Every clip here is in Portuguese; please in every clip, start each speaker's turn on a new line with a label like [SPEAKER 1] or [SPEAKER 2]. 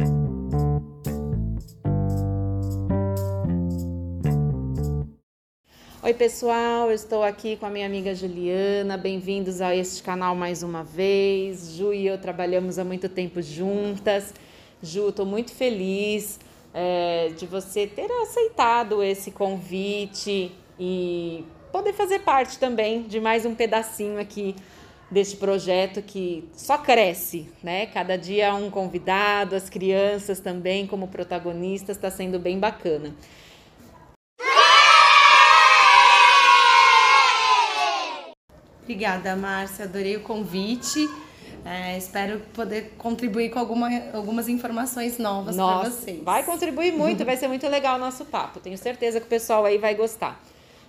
[SPEAKER 1] Oi, pessoal, eu estou aqui com a minha amiga Juliana. Bem-vindos a este canal mais uma vez. Ju e eu trabalhamos há muito tempo juntas. Ju, estou muito feliz é, de você ter aceitado esse convite e poder fazer parte também de mais um pedacinho aqui deste projeto que só cresce, né? Cada dia um convidado, as crianças também como protagonistas, está sendo bem bacana.
[SPEAKER 2] Obrigada, Márcia. Adorei o convite. É, espero poder contribuir com alguma, algumas informações novas para vocês.
[SPEAKER 1] Vai contribuir muito, vai ser muito legal o nosso papo. Tenho certeza que o pessoal aí vai gostar.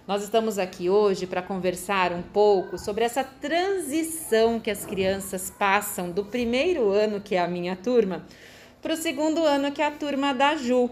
[SPEAKER 1] Nós estamos aqui hoje para conversar um pouco sobre essa transição que as crianças passam do primeiro ano, que é a minha turma, para o segundo ano, que é a turma da Ju.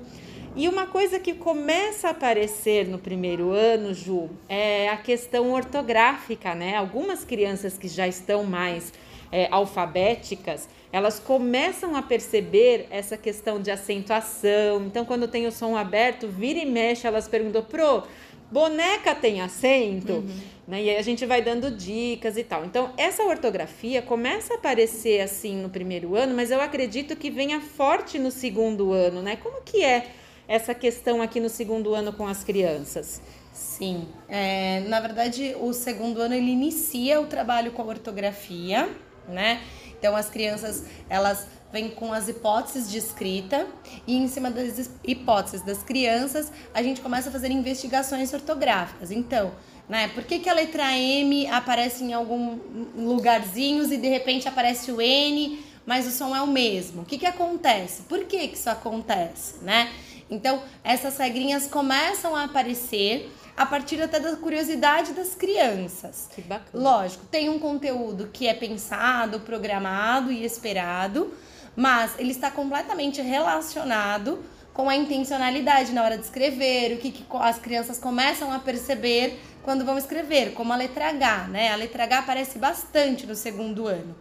[SPEAKER 1] E uma coisa que começa a aparecer no primeiro ano, Ju, é a questão ortográfica, né? Algumas crianças que já estão mais é, alfabéticas, elas começam a perceber essa questão de acentuação. Então, quando tem o som aberto, vira e mexe, elas perguntam, pro, boneca tem acento? Uhum. Né? E aí a gente vai dando dicas e tal. Então, essa ortografia começa a aparecer assim no primeiro ano, mas eu acredito que venha forte no segundo ano, né? Como que é essa questão aqui no segundo ano com as crianças?
[SPEAKER 2] Sim, é, na verdade o segundo ano ele inicia o trabalho com a ortografia, né? Então as crianças elas vêm com as hipóteses de escrita e em cima das hipóteses das crianças a gente começa a fazer investigações ortográficas. Então, né? Por que, que a letra M aparece em algum lugarzinhos e de repente aparece o N, mas o som é o mesmo? O que, que acontece? Por que, que isso acontece, né? Então, essas regrinhas começam a aparecer a partir até da curiosidade das crianças.
[SPEAKER 1] Que bacana.
[SPEAKER 2] Lógico, tem um conteúdo que é pensado, programado e esperado, mas ele está completamente relacionado com a intencionalidade na hora de escrever, o que, que as crianças começam a perceber quando vão escrever, como a letra H, né? A letra H aparece bastante no segundo ano.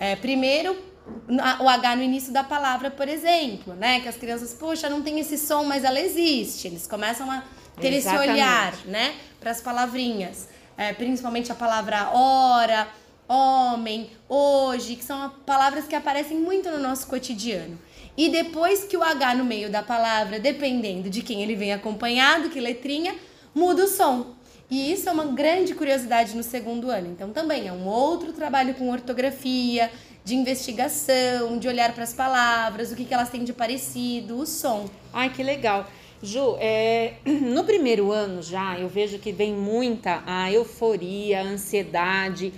[SPEAKER 2] É, primeiro, o H no início da palavra, por exemplo, né? Que as crianças, poxa, não tem esse som, mas ela existe. Eles começam a ter Exatamente. esse olhar, né? Para as palavrinhas. É, principalmente a palavra hora, homem, hoje, que são palavras que aparecem muito no nosso cotidiano. E depois que o H no meio da palavra, dependendo de quem ele vem acompanhado, que letrinha, muda o som. E isso é uma grande curiosidade no segundo ano. Então, também é um outro trabalho com ortografia, de investigação, de olhar para as palavras, o que, que elas têm de parecido, o som.
[SPEAKER 1] Ai, que legal. Ju, é, no primeiro ano já eu vejo que vem muita a euforia, a ansiedade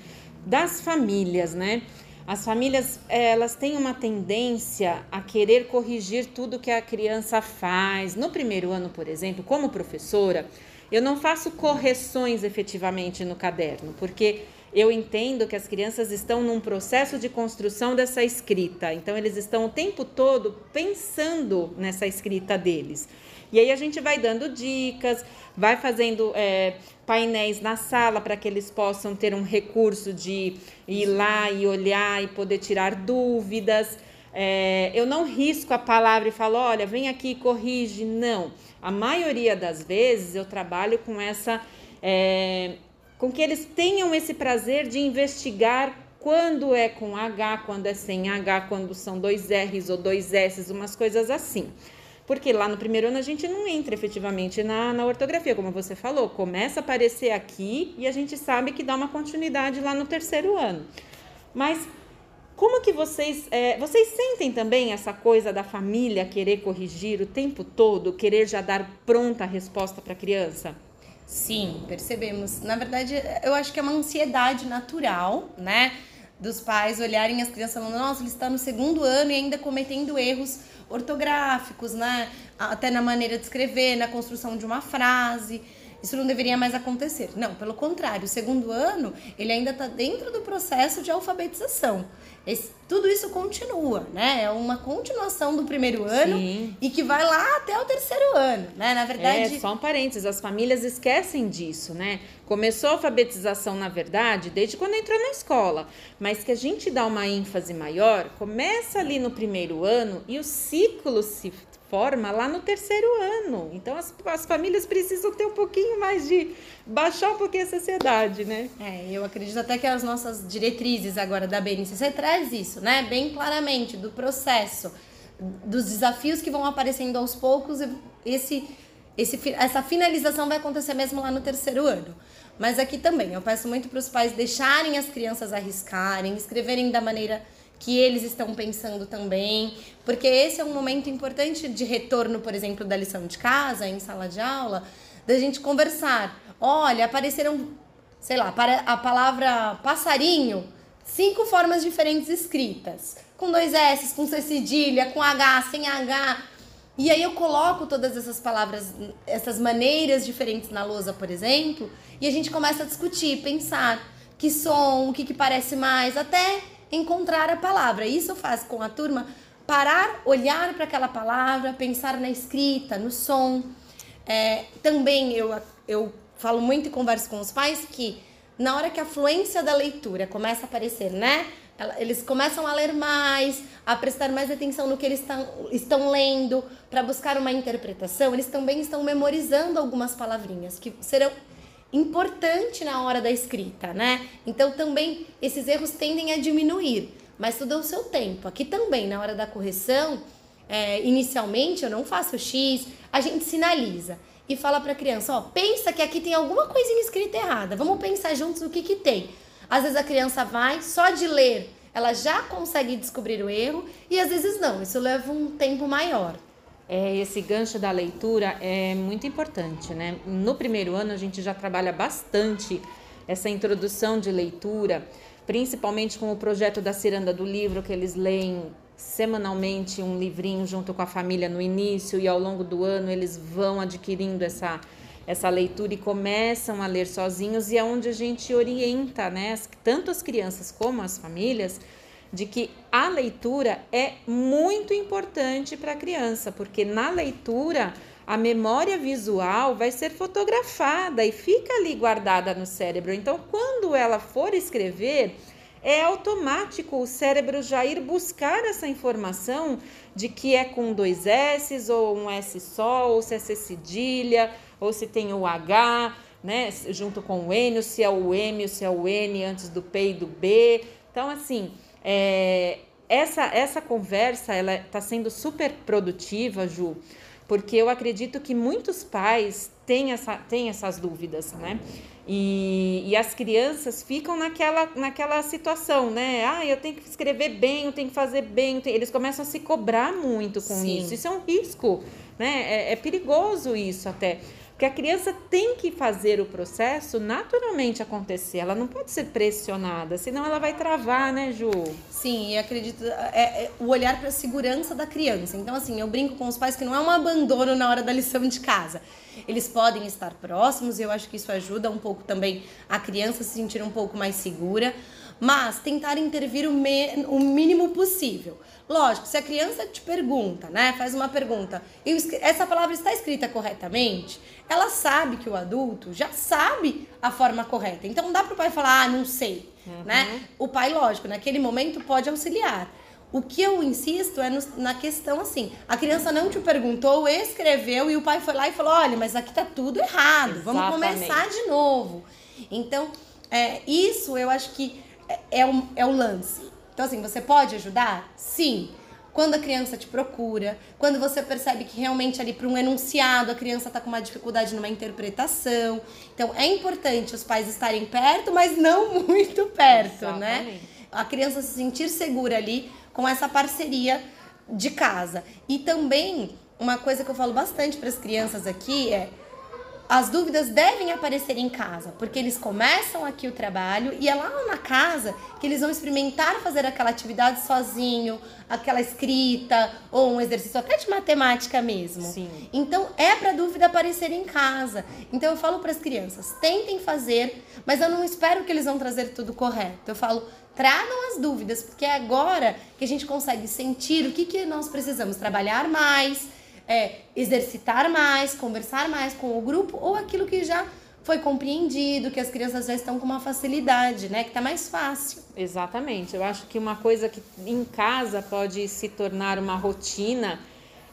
[SPEAKER 1] das famílias, né? As famílias elas têm uma tendência a querer corrigir tudo que a criança faz. No primeiro ano, por exemplo, como professora, eu não faço correções efetivamente no caderno, porque eu entendo que as crianças estão num processo de construção dessa escrita, então eles estão o tempo todo pensando nessa escrita deles. E aí a gente vai dando dicas, vai fazendo é, painéis na sala para que eles possam ter um recurso de ir lá e olhar e poder tirar dúvidas. É, eu não risco a palavra e falo, olha, vem aqui e corrige. Não. A maioria das vezes eu trabalho com essa. É, com que eles tenham esse prazer de investigar quando é com H, quando é sem H, quando são dois R's ou dois S's, umas coisas assim. Porque lá no primeiro ano a gente não entra efetivamente na, na ortografia, como você falou, começa a aparecer aqui e a gente sabe que dá uma continuidade lá no terceiro ano. Mas como que vocês, é, vocês sentem também essa coisa da família querer corrigir o tempo todo, querer já dar pronta a resposta para a criança?
[SPEAKER 2] Sim, percebemos. Na verdade, eu acho que é uma ansiedade natural, né? Dos pais olharem as crianças falando, nossa, ele está no segundo ano e ainda cometendo erros ortográficos, né? Até na maneira de escrever, na construção de uma frase. Isso não deveria mais acontecer. Não, pelo contrário, o segundo ano, ele ainda está dentro do processo de alfabetização. esse, tudo isso continua, né? É uma continuação do primeiro ano Sim. e que vai lá até o terceiro ano, né? Na verdade.
[SPEAKER 1] É, só um parênteses, as famílias esquecem disso, né? Começou a alfabetização, na verdade, desde quando entrou na escola, mas que a gente dá uma ênfase maior, começa ali no primeiro ano e o ciclo se forma lá no terceiro ano. Então as, as famílias precisam ter um pouquinho mais de baixar um pouquinho essa ansiedade, né?
[SPEAKER 2] É, eu acredito até que as nossas diretrizes agora da BNCC traz isso, né? Bem claramente do processo, dos desafios que vão aparecendo aos poucos, esse, esse, essa finalização vai acontecer mesmo lá no terceiro ano. Mas aqui também, eu peço muito para os pais deixarem as crianças arriscarem, escreverem da maneira que eles estão pensando também, porque esse é um momento importante de retorno, por exemplo, da lição de casa, em sala de aula, da gente conversar. Olha, apareceram, sei lá, para a palavra passarinho, cinco formas diferentes escritas, com dois S, com C cedilha, com H, sem H. E aí eu coloco todas essas palavras, essas maneiras diferentes na lousa, por exemplo, e a gente começa a discutir, pensar que som, o que, que parece mais, até encontrar a palavra. Isso faz com a turma parar, olhar para aquela palavra, pensar na escrita, no som. É, também eu, eu falo muito e converso com os pais que na hora que a fluência da leitura começa a aparecer, né? Eles começam a ler mais, a prestar mais atenção no que eles estão, estão lendo, para buscar uma interpretação. Eles também estão memorizando algumas palavrinhas que serão importante na hora da escrita, né? Então também esses erros tendem a diminuir, mas tudo o seu tempo. Aqui também, na hora da correção, é, inicialmente eu não faço X, a gente sinaliza e fala para a criança, ó, pensa que aqui tem alguma coisinha escrita errada. Vamos pensar juntos o que que tem. Às vezes a criança vai só de ler, ela já consegue descobrir o erro e às vezes não. Isso leva um tempo maior
[SPEAKER 1] é, esse gancho da leitura é muito importante, né? No primeiro ano a gente já trabalha bastante essa introdução de leitura, principalmente com o projeto da Ciranda do Livro, que eles leem semanalmente um livrinho junto com a família no início e ao longo do ano eles vão adquirindo essa essa leitura e começam a ler sozinhos e é onde a gente orienta, né, tanto as crianças como as famílias de que a leitura é muito importante para a criança, porque na leitura a memória visual vai ser fotografada e fica ali guardada no cérebro. Então, quando ela for escrever, é automático o cérebro já ir buscar essa informação de que é com dois S ou um S só, ou se é C cedilha, ou se tem o H, né, junto com o N, ou se é o M, ou se é o N antes do P e do B. Então, assim, é, essa, essa conversa ela está sendo super produtiva, Ju, porque eu acredito que muitos pais têm, essa, têm essas dúvidas, né? E, e as crianças ficam naquela, naquela situação, né? Ah, eu tenho que escrever bem, eu tenho que fazer bem. Eles começam a se cobrar muito com Sim. isso. Isso é um risco, né? É, é perigoso isso até. Porque a criança tem que fazer o processo naturalmente acontecer, ela não pode ser pressionada, senão ela vai travar, né, Ju?
[SPEAKER 2] Sim, e acredito, é, é o olhar para a segurança da criança. Então, assim, eu brinco com os pais que não é um abandono na hora da lição de casa. Eles podem estar próximos, e eu acho que isso ajuda um pouco também a criança se sentir um pouco mais segura, mas tentar intervir o, me, o mínimo possível. Lógico, se a criança te pergunta, né, faz uma pergunta, essa palavra está escrita corretamente, ela sabe que o adulto já sabe a forma correta. Então não dá para o pai falar, ah, não sei, uhum. né? O pai, lógico, naquele momento pode auxiliar. O que eu insisto é no, na questão assim: a criança não te perguntou, escreveu e o pai foi lá e falou: olha, mas aqui tá tudo errado, Exatamente. vamos começar de novo. Então, é, isso eu acho que é, é, o, é o lance. Então, assim, você pode ajudar? Sim. Quando a criança te procura, quando você percebe que realmente ali para um enunciado a criança está com uma dificuldade numa interpretação. Então, é importante os pais estarem perto, mas não muito perto, né? Exatamente. né? A criança se sentir segura ali com essa parceria de casa. E também, uma coisa que eu falo bastante para as crianças aqui é as dúvidas devem aparecer em casa, porque eles começam aqui o trabalho e é lá na casa que eles vão experimentar fazer aquela atividade sozinho, aquela escrita ou um exercício até de matemática mesmo. Sim. Então é para dúvida aparecer em casa. Então eu falo para as crianças, tentem fazer, mas eu não espero que eles vão trazer tudo correto. Eu falo, tragam as dúvidas, porque é agora que a gente consegue sentir o que, que nós precisamos trabalhar mais, é, exercitar mais, conversar mais com o grupo, ou aquilo que já foi compreendido, que as crianças já estão com uma facilidade, né? Que tá mais fácil.
[SPEAKER 1] Exatamente. Eu acho que uma coisa que em casa pode se tornar uma rotina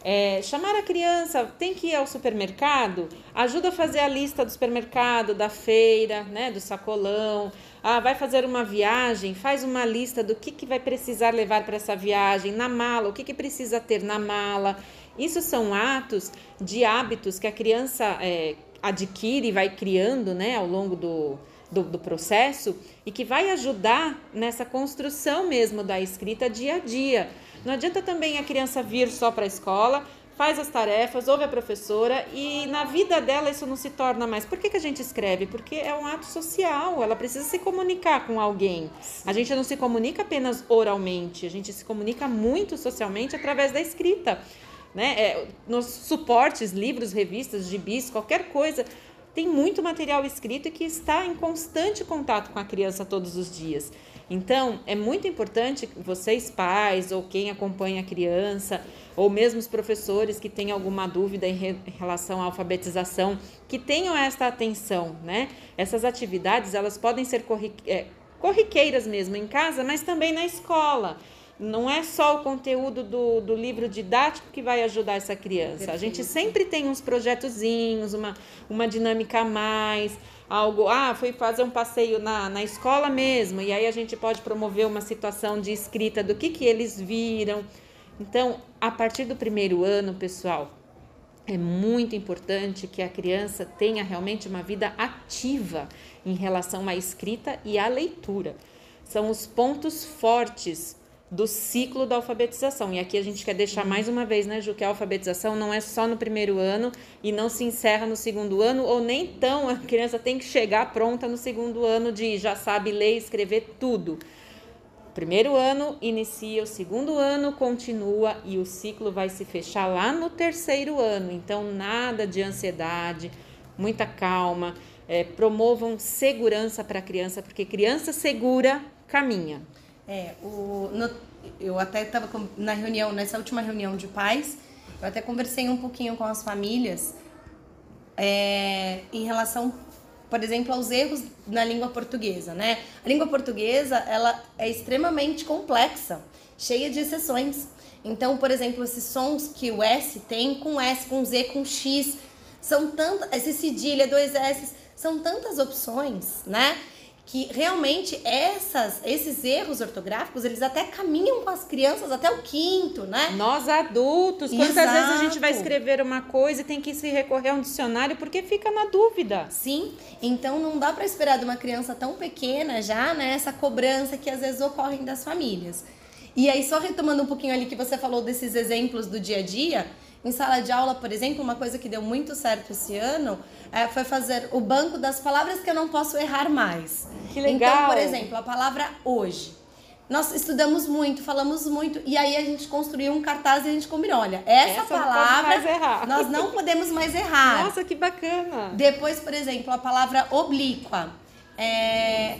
[SPEAKER 1] é, chamar a criança, tem que ir ao supermercado, ajuda a fazer a lista do supermercado, da feira, né, do sacolão. Ah, vai fazer uma viagem, faz uma lista do que, que vai precisar levar para essa viagem, na mala, o que, que precisa ter na mala. Isso são atos de hábitos que a criança é, adquire e vai criando né, ao longo do, do, do, processo e que vai ajudar nessa construção mesmo da escrita dia a dia. Não adianta também a criança vir só para a escola, faz as tarefas, ouve a professora e na vida dela isso não se torna mais. Por que, que a gente escreve? Porque é um ato social, ela precisa se comunicar com alguém. A gente não se comunica apenas oralmente, a gente se comunica muito socialmente através da escrita. Né? É, nos suportes, livros, revistas, gibis, qualquer coisa, tem muito material escrito e que está em constante contato com a criança todos os dias. Então, é muito importante vocês, pais, ou quem acompanha a criança, ou mesmo os professores que têm alguma dúvida em, relação à alfabetização, que tenham esta atenção, né? Essas atividades, elas podem ser é, corriqueiras mesmo em casa, mas também na escola. Não é só o conteúdo do, do livro didático que vai ajudar essa criança. Perfeito. A gente sempre tem uns projetozinhos, uma, uma dinâmica a mais algo, ah, fui fazer um passeio na, na escola mesmo, e aí a gente pode promover uma situação de escrita do que, que eles viram. Então, a partir do primeiro ano, pessoal, é muito importante que a criança tenha realmente uma vida ativa em relação à escrita e à leitura. São os pontos fortes do ciclo da alfabetização. E aqui a gente quer deixar mais uma vez, né, Ju, que a alfabetização não é só no primeiro ano e não se encerra no segundo ano, ou nem tão a criança tem que chegar pronta no segundo ano de já sabe ler e escrever tudo. Primeiro ano inicia, o segundo ano continua e o ciclo vai se fechar lá no terceiro ano. Então, nada de ansiedade, muita calma, é, promovam segurança para a criança, porque criança segura caminha.
[SPEAKER 2] É, o, no, eu até estava na reunião, nessa última reunião de pais, eu até conversei um pouquinho com as famílias é, em relação, por exemplo, aos erros na língua portuguesa, né? A língua portuguesa, ela é extremamente complexa, cheia de exceções. Então, por exemplo, esses sons que o S tem com S, com Z, com X, são tantas, esse cedilha, dois S, são tantas opções, né? Que realmente essas, esses erros ortográficos, eles até caminham com as crianças até o quinto, né?
[SPEAKER 1] Nós adultos, quantas Exato. vezes a gente vai escrever uma coisa e tem que se recorrer a um dicionário porque fica na dúvida.
[SPEAKER 2] Sim, então não dá para esperar de uma criança tão pequena já, né, essa cobrança que às vezes ocorre das famílias. E aí, só retomando um pouquinho ali que você falou desses exemplos do dia a dia, em sala de aula, por exemplo, uma coisa que deu muito certo esse ano é, foi fazer o banco das palavras que eu não posso errar mais.
[SPEAKER 1] Que legal!
[SPEAKER 2] Então, por exemplo, a palavra hoje. Nós estudamos muito, falamos muito, e aí a gente construiu um cartaz e a gente combinou: olha, essa, essa palavra não nós não podemos mais errar.
[SPEAKER 1] Nossa, que bacana!
[SPEAKER 2] Depois, por exemplo, a palavra oblíqua. É, é,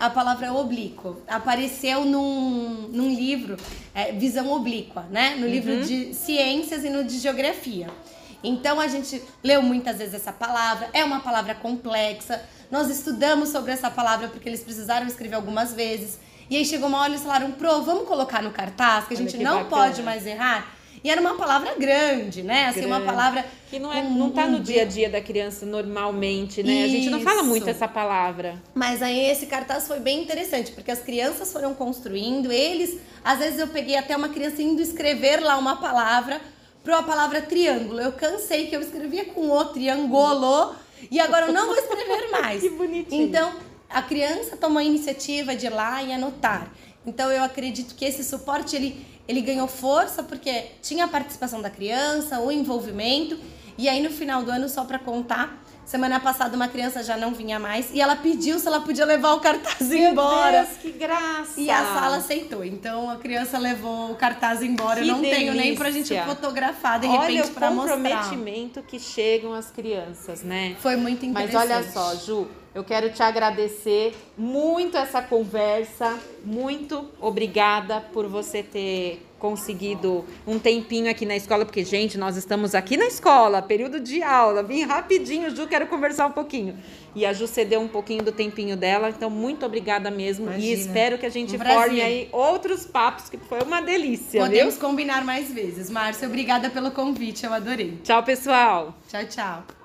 [SPEAKER 2] a palavra oblíquo apareceu num, num livro, é, Visão Oblíqua, né? No livro uhum. de ciências e no de geografia. Então a gente leu muitas vezes essa palavra, é uma palavra complexa. Nós estudamos sobre essa palavra porque eles precisaram escrever algumas vezes. E aí chegou uma hora e eles falaram: Pro, vamos colocar no cartaz que a gente que não bacana. pode mais errar. E era uma palavra grande, né? Assim, grande. uma palavra.
[SPEAKER 1] Que não, é, não tá no dia a dia da criança normalmente, né? Isso. A gente não fala muito essa palavra.
[SPEAKER 2] Mas aí esse cartaz foi bem interessante, porque as crianças foram construindo, eles. Às vezes eu peguei até uma criança indo escrever lá uma palavra para a palavra triângulo. Eu cansei que eu escrevia com o triangolo e agora eu não vou escrever mais.
[SPEAKER 1] que bonitinho.
[SPEAKER 2] Então, a criança tomou a iniciativa de ir lá e anotar. Então, eu acredito que esse suporte ele ele ganhou força porque tinha a participação da criança, o envolvimento. E aí no final do ano, só para contar, Semana passada uma criança já não vinha mais e ela pediu se ela podia levar o cartaz
[SPEAKER 1] Meu
[SPEAKER 2] embora.
[SPEAKER 1] Deus, que graça!
[SPEAKER 2] E a sala aceitou. Então a criança levou o cartaz embora.
[SPEAKER 1] Que
[SPEAKER 2] Eu não tenho nem pra gente
[SPEAKER 1] delícia.
[SPEAKER 2] fotografar de
[SPEAKER 1] Olha
[SPEAKER 2] repente
[SPEAKER 1] o
[SPEAKER 2] pra mostrar.
[SPEAKER 1] comprometimento que chegam as crianças, né?
[SPEAKER 2] Foi muito
[SPEAKER 1] Mas
[SPEAKER 2] interessante.
[SPEAKER 1] olha só, Ju, eu quero te agradecer muito essa conversa. Muito obrigada por você ter conseguido um tempinho aqui na escola, porque, gente, nós estamos aqui na escola, período de aula. Vim rapidinho, Ju, quero conversar um pouquinho. E a Ju cedeu um pouquinho do tempinho dela, então muito obrigada mesmo.
[SPEAKER 2] Imagina.
[SPEAKER 1] E espero que a gente
[SPEAKER 2] Um
[SPEAKER 1] forme aí outros papos, que foi uma delícia,
[SPEAKER 2] Podemos
[SPEAKER 1] viu?
[SPEAKER 2] combinar mais vezes. Márcia, obrigada pelo convite, eu adorei.
[SPEAKER 1] Tchau, pessoal!
[SPEAKER 2] Tchau, tchau.